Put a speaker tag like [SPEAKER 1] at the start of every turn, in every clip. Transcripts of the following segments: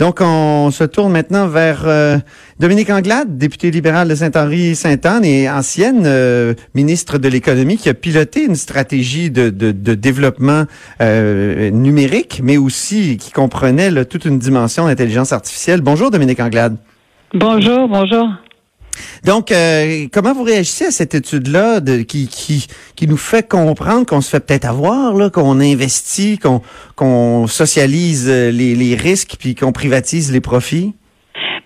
[SPEAKER 1] Donc, on se tourne maintenant vers euh, Dominique Anglade, député libéral de Saint-Henri-Sainte-Anne et ancienne euh, ministre de l'Économie qui a piloté une stratégie de, développement euh, numérique, mais aussi qui comprenait toute une dimension d'intelligence artificielle. Bonjour, Dominique Anglade.
[SPEAKER 2] Bonjour, bonjour.
[SPEAKER 1] Donc, euh, comment vous réagissez à cette étude-là qui, qui, qui nous fait comprendre qu'on se fait peut-être avoir, là, qu'on investit, qu'on qu'on socialise les, les risques puis qu'on privatise les profits?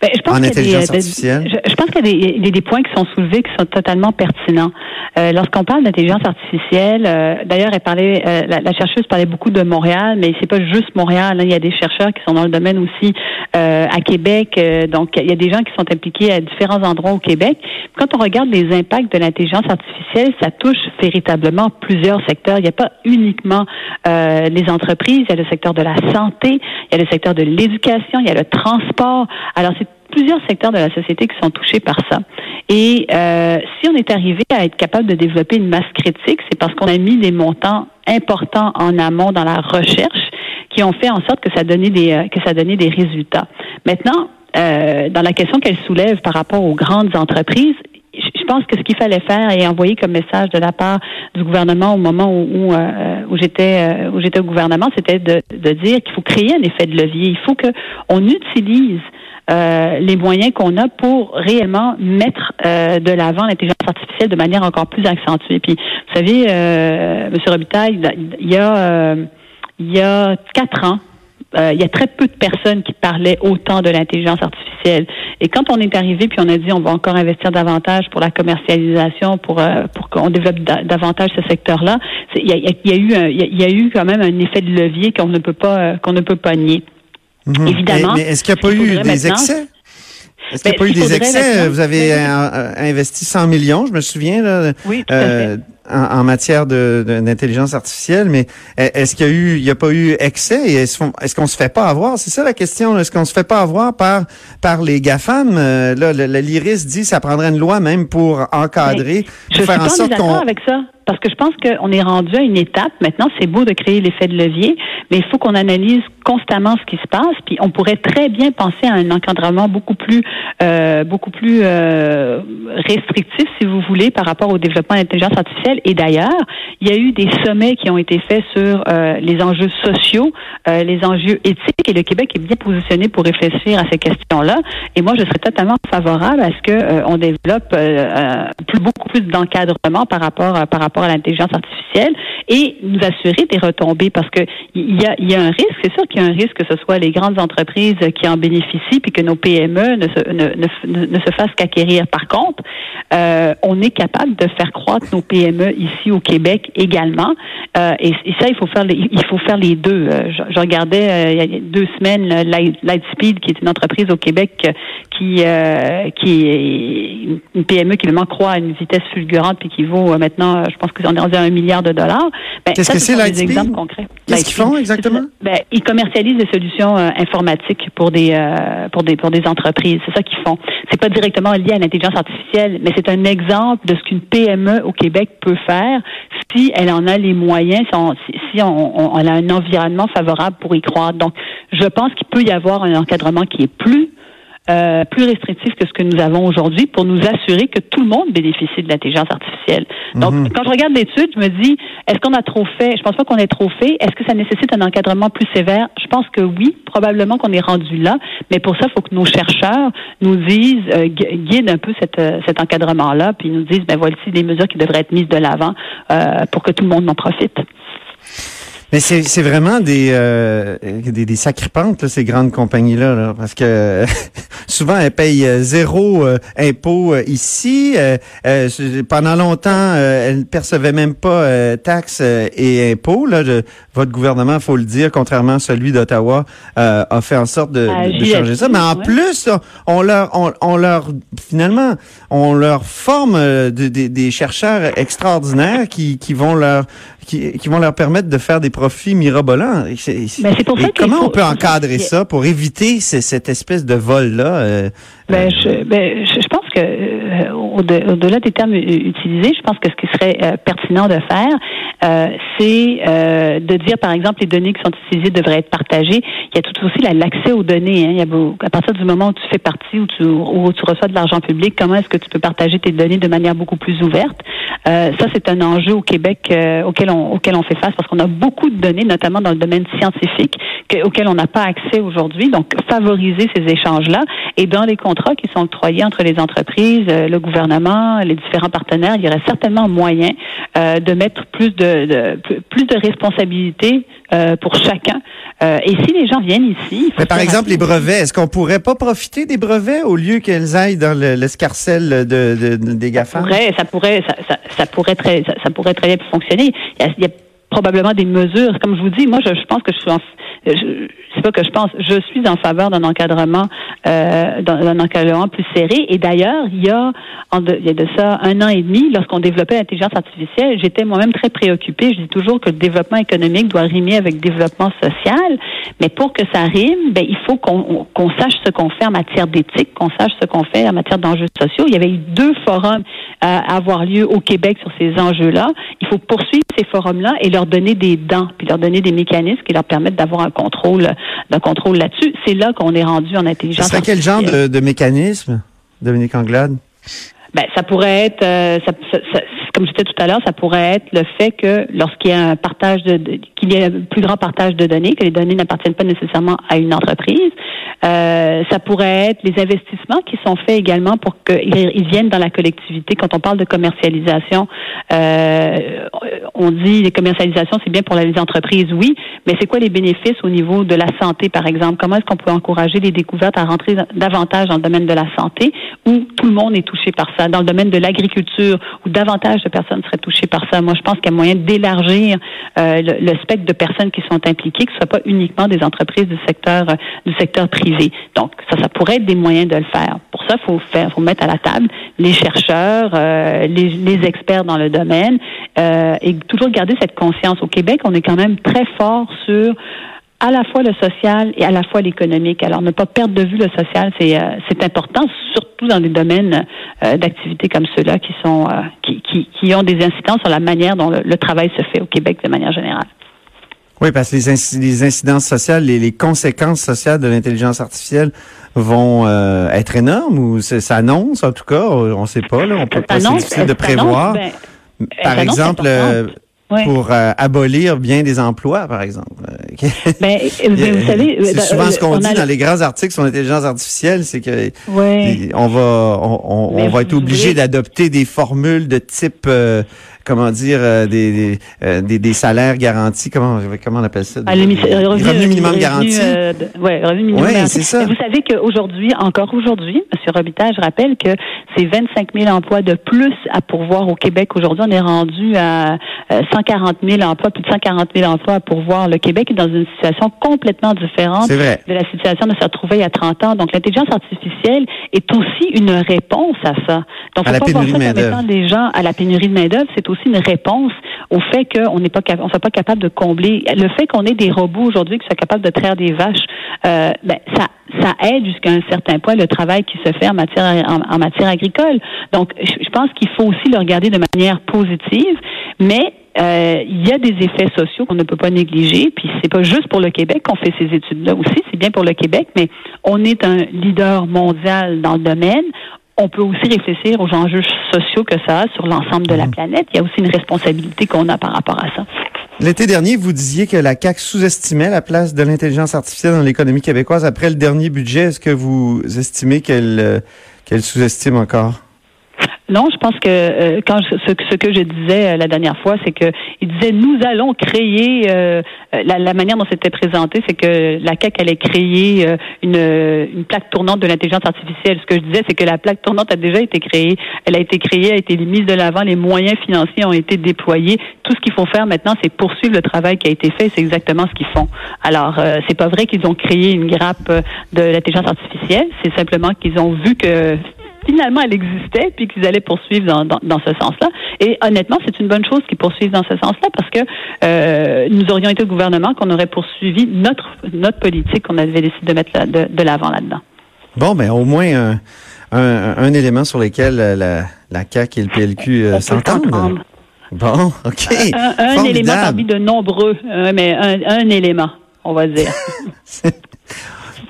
[SPEAKER 2] Ben, je pense qu'il y a des, Je, pense qu'il y, a des points qui sont soulevés qui sont totalement pertinents. Euh, lorsqu'on parle d'intelligence artificielle, euh, d'ailleurs, elle parlait, euh, la, chercheuse parlait beaucoup de Montréal, mais c'est pas juste Montréal. Hein. il y a des chercheurs qui sont dans le domaine aussi à Québec. donc, il y a des gens qui sont impliqués à différents endroits au Québec. Quand on regarde les impacts de l'intelligence artificielle, ça touche véritablement plusieurs secteurs. Il n'y a pas uniquement les entreprises. Il y a le secteur de la santé, il y a le secteur de l'éducation, il y a le transport. Alors, c'est plusieurs secteurs de la société qui sont touchés par ça. Et euh, si on est arrivé à être capable de développer une masse critique, c'est parce qu'on a mis des montants importants en amont dans la recherche qui ont fait en sorte que ça donnait des euh, que ça donnait des résultats. Maintenant, euh, dans la question qu'elle soulève par rapport aux grandes entreprises, je pense que ce qu'il fallait faire et envoyer comme message de la part du gouvernement au moment où, où, où j'étais où j'étais au gouvernement, c'était de, de dire qu'il faut créer un effet de levier. Il faut que on utilise euh, les moyens qu'on a pour réellement mettre euh, de l'avant l'intelligence artificielle de manière encore plus accentuée. Puis, vous savez, euh, M. Robitaille, il y a euh, il y a quatre ans, il y a très peu de personnes qui parlaient autant de l'intelligence artificielle. Et quand on est arrivé, puis on a dit on va encore investir davantage pour la commercialisation, pour pour qu'on développe davantage ce secteur-là, il y a, eu il y a eu quand même un effet de levier qu'on ne peut pas qu'on ne peut pas nier.
[SPEAKER 1] Mhm. Évidemment. Mais, est-ce qu'il n'y a pas eu des excès? Est-ce qu'il n'y a ben, pas eu des excès? Vous avez investi 100 millions, je me souviens, là,
[SPEAKER 2] oui, tout fait
[SPEAKER 1] en, matière d'intelligence de, artificielle, mais est-ce qu'il y a eu, il y a pas eu excès? Et est-ce qu'on se fait pas avoir? C'est ça la question. Est-ce qu'on se fait pas avoir par par les GAFAM? Euh, Là, le, l'IRIS dit ça prendrait une loi même pour encadrer,
[SPEAKER 2] je
[SPEAKER 1] faire
[SPEAKER 2] en sorte qu'on avec ça parce que je pense qu'on est rendu à une étape. Maintenant, c'est beau de créer l'effet de levier, mais il faut qu'on analyse constamment ce qui se passe. Puis on pourrait très bien penser à un encadrement beaucoup plus, euh, beaucoup plus euh, restrictif, si vous voulez, par rapport au développement de l'intelligence artificielle et d'ailleurs, il y a eu des sommets qui ont été faits sur euh, les enjeux sociaux, euh, les enjeux éthiques, et le Québec est bien positionné pour réfléchir à ces questions-là. Et moi, je serais totalement favorable à ce que euh, développe plus, beaucoup plus d'encadrement par rapport par rapport à l'intelligence artificielle et nous assurer des retombées, parce que il y a, y a un risque. C'est sûr qu'il y a un risque que ce soit les grandes entreprises qui en bénéficient, puis que nos PME ne se, ne, ne, ne se fassent qu'acquérir. Par contre, on est capable de faire croître nos PME ici au Québec également. Euh, et, ça, il faut faire les, il faut faire les deux. Euh, je, regardais euh, il y a deux semaines Lightspeed, qui est une entreprise au Québec qui qui est une PME qui vraiment croît à une vitesse fulgurante puis qui vaut maintenant, je pense que c'est rendu à un milliard de dollars.
[SPEAKER 1] Ben, Qu'est-ce que c'est exemples concrets. Qu'est-ce qu'ils font exactement?
[SPEAKER 2] Ben, ils commercialisent des solutions informatiques pour des pour des pour des entreprises. C'est ça qu'ils font. C'est pas directement lié à l'intelligence artificielle, mais c'est un exemple de ce qu'une PME au Québec peut faire si elle en a les moyens, si, on, a un environnement favorable pour y croire. Donc, je pense qu'il peut y avoir un encadrement qui est plus euh, plus restrictif que ce que nous avons aujourd'hui pour nous assurer que tout le monde bénéficie de l'intelligence artificielle. Donc, mhm. quand je regarde l'étude, je me dis, est-ce qu'on a trop fait? Je pense pas qu'on ait trop fait. Est-ce que ça nécessite un encadrement plus sévère? Je pense que oui, probablement qu'on est rendu là. Mais pour ça, il faut que nos chercheurs nous disent, euh, guident un peu cette, euh, cet encadrement-là, puis nous disent, ben voici les mesures qui devraient être mises de l'avant euh, pour que tout le monde en profite.
[SPEAKER 1] Mais c'est vraiment des, euh, des, des sacripantes, ces grandes compagnies-là, là, parce que souvent elles payent euh, zéro euh, impôt euh, ici. pendant longtemps, elles percevaient même pas taxes et impôts. Là, votre gouvernement, faut le dire, contrairement à celui d'Ottawa, a fait en sorte de, ah, de changer ça. Mais en plus, on leur, on, leur, finalement, on leur forme des chercheurs extraordinaires qui, qui vont leur qui, qui, vont leur permettre de faire des profits mirabolants.
[SPEAKER 2] Ben,
[SPEAKER 1] comment on peut encadrer ça pour éviter cette espèce de vol-là?
[SPEAKER 2] Euh, ben, je, ben, je, pense que euh, au-delà des termes utilisés, je pense que ce qui serait euh, pertinent de faire, euh, c'est euh, de dire, par exemple, les données qui sont utilisées devraient être partagées. Il y a tout aussi l'accès aux données. Hein. Il y a, à partir du moment où tu fais partie, où tu, où tu reçois de l'argent public, comment est-ce que tu peux partager tes données de manière beaucoup plus ouverte? Ça, c'est un enjeu au Québec auquel, on, auquel on fait face parce qu'on a beaucoup de données, notamment dans le domaine scientifique, auquel on n'a pas accès aujourd'hui. Donc, favoriser ces échanges-là. Et dans les contrats qui sont octroyés entre les entreprises, le gouvernement, les différents partenaires, il y aurait certainement moyen euh, de mettre plus de, plus de responsabilités euh, pour chacun. Euh, et si les gens viennent ici,
[SPEAKER 1] Mais par exemple les brevets, est-ce qu'on pourrait pas profiter des brevets au lieu qu'elles aillent dans l'escarcelle de, des GAFA?
[SPEAKER 2] Ça pourrait, ça pourrait, ça, ça, pourrait très, ça, pourrait très bien fonctionner. Il y a, probablement des mesures. Comme je vous dis, moi, je, je pense que je suis en, c'est pas que je pense, je suis en faveur d'un encadrement, euh, d'un encadrement plus serré. Et d'ailleurs, il y a, il y a de ça un an et demi, lorsqu'on développait l'intelligence artificielle, j'étais moi-même très préoccupée. Je dis toujours que le développement économique doit rimer avec le développement social, mais pour que ça rime, ben il faut qu'on qu'on sache ce qu'on fait en matière d'éthique, qu'on sache ce qu'on fait en matière d'enjeux sociaux. Il y avait eu deux forums à avoir lieu au Québec sur ces enjeux-là. Il faut poursuivre ces forums-là et leur donner des dents, puis leur donner des mécanismes qui leur permettent d'avoir un contrôle d'un contrôle là-dessus. C'est là qu'on est rendu en intelligence
[SPEAKER 1] C'est quel genre de, mécanisme, Dominique Anglade?
[SPEAKER 2] Ben, ça pourrait être, euh, comme je disais tout à l'heure, ça pourrait être le fait que lorsqu'il y a un partage de, qu'il y ait un plus grand partage de données, que les données n'appartiennent pas nécessairement à une entreprise, euh, ça pourrait être les investissements qui sont faits également pour qu'ils viennent dans la collectivité. Quand on parle de commercialisation, euh, on dit les commercialisations, c'est bien pour les entreprises, oui, mais c'est quoi les bénéfices au niveau de la santé, par exemple? Comment est-ce qu'on peut encourager les découvertes à rentrer davantage dans le domaine de la santé où tout le monde est touché par ça? Dans le domaine de l'agriculture où davantage de personnes seraient touchées par ça. Moi, je pense qu'il y a moyen d'élargir euh, le, spectre de personnes qui sont impliquées, que ce soit pas uniquement des entreprises du secteur du secteur privé donc, ça, ça pourrait être des moyens de le faire. Pour ça, faut faire, faut mettre à la table les chercheurs, euh, les, experts dans le domaine, euh, et toujours garder cette conscience. Au Québec, on est quand même très fort sur à la fois le social et à la fois l'économique. Alors, ne pas perdre de vue le social, c'est euh, c'est important, surtout dans des domaines d'activité comme ceux-là qui sont qui, qui, qui, ont des incidences sur la manière dont le travail se fait au Québec de manière générale.
[SPEAKER 1] Oui, parce que les, les incidences sociales, les, les, conséquences sociales de l'intelligence artificielle vont euh, être énormes ou ça annonce en tout cas, on ne sait pas, là, on peut pas, c'est difficile de prévoir. Ben, Par exemple, euh, pour euh, abolir bien des emplois, par exemple.
[SPEAKER 2] ben, vous savez,
[SPEAKER 1] c'est souvent ce qu'on dit dans les grands articles sur l'intelligence artificielle, c'est que on va on, on, va être obligé d'adopter des formules de type comment dire, euh, des, euh, des, des, salaires garantis, comment, comment on appelle ça?
[SPEAKER 2] Ah, revenu,
[SPEAKER 1] revenu, minimum garanti.
[SPEAKER 2] Euh, ouais, revenu minimum ouais, c'est ça. vous savez qu'aujourd'hui, encore aujourd'hui, M. Robitaille, je rappelle que c'est 25 000 emplois de plus à pourvoir au Québec. Aujourd'hui, on est rendu à 140 000 emplois, plus de 140 000 emplois à pourvoir. Le Québec est dans une situation complètement différente de la situation de se retrouver il y a 30 ans. Donc, l'intelligence artificielle est aussi une réponse à ça. Donc,
[SPEAKER 1] à la pénurie de main-d'œuvre.
[SPEAKER 2] des gens à la pénurie de main-d'œuvre, c'est aussi une réponse au fait qu'on n'est pas on soit pas capable de combler. Le fait qu'on ait des robots aujourd'hui qui soient capables de traire des vaches, euh, ben, ça ça aide jusqu'à un certain point le travail qui se fait en matière en, matière agricole. Donc, je pense qu'il faut aussi le regarder de manière positive, mais euh, il y a des effets sociaux qu'on ne peut pas négliger. Puis c'est pas juste pour le Québec qu'on fait ces études-là aussi, c'est bien pour le Québec, mais on est un leader mondial dans le domaine on peut aussi réfléchir aux enjeux sociaux que ça a sur l'ensemble de la mhm. planète. Il y a aussi une responsabilité qu'on a par rapport à ça.
[SPEAKER 1] L'été dernier, vous disiez que la CAC sous-estimait la place de l'intelligence artificielle dans l'économie québécoise. Après le dernier budget, est-ce que vous estimez qu'elle euh, qu'elle sous-estime encore?
[SPEAKER 2] Non, je pense que euh, quand ce, ce, que je disais euh, la dernière fois, c'est que il disait nous allons créer euh, la, la, manière dont c'était présenté, c'est que la CAC allait créer une, une plaque tournante de l'intelligence artificielle. Ce que je disais, c'est que la plaque tournante a déjà été créée. Elle a été créée, a été mise de l'avant, les moyens financiers ont été déployés. Tout ce qu'il faut faire maintenant, c'est poursuivre le travail qui a été fait. C'est exactement ce qu'ils font. Alors, c'est pas vrai qu'ils ont créé une grappe de l'intelligence artificielle. C'est simplement qu'ils ont vu que finalement, elle existait, puis qu'ils allaient poursuivre dans, dans, ce sens-là. Et honnêtement, c'est une bonne chose qu'ils poursuivent dans ce sens-là, parce que euh, nous aurions été au gouvernement qu'on aurait poursuivi notre notre politique qu'on avait décidé de mettre de, de l'avant là-dedans.
[SPEAKER 1] Bon, ben au moins un, un, élément sur lequel la, la CAQ et le PLQ s'entendent. Bon, OK.
[SPEAKER 2] Un, élément parmi de nombreux, mais un, élément, on va dire.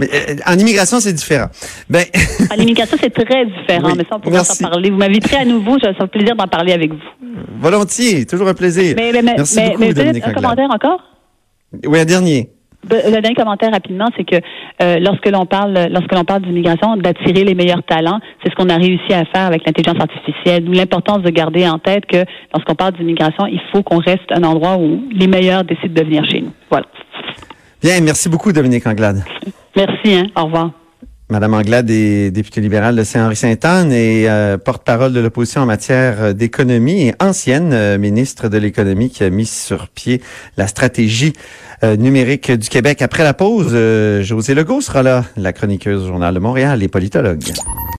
[SPEAKER 1] Mais, en immigration, c'est différent.
[SPEAKER 2] Ben... en immigration, c'est très différent, mais ça, on pourra en parler. Vous m'invitez à nouveau, j'ai un plaisir d'en parler avec vous.
[SPEAKER 1] Volontiers, toujours un plaisir.
[SPEAKER 2] Mais, mais, Merci mais, beaucoup, un commentaire encore?
[SPEAKER 1] Oui, un dernier.
[SPEAKER 2] Le dernier commentaire rapidement, c'est que euh, lorsque l'on parle, lorsque l'on parle d'immigration, d'attirer les meilleurs talents, c'est ce qu'on a réussi à faire avec l'intelligence artificielle. L'importance de garder en tête que lorsqu'on parle d'immigration, il faut qu'on reste un endroit où les meilleurs décident de venir chez nous. Voilà.
[SPEAKER 1] Bien, merci beaucoup, Dominique Anglade.
[SPEAKER 2] Merci, hein. Au revoir.
[SPEAKER 1] Madame Anglade députée libérale de Saint-Henri-Sainte-Anne et euh, porte-parole de l'opposition en matière euh, d'économie et ancienne euh, ministre de l'économie qui a mis sur pied la stratégie numérique du Québec. Après la pause, José Legault sera là, la chroniqueuse du Journal de Montréal et politologue.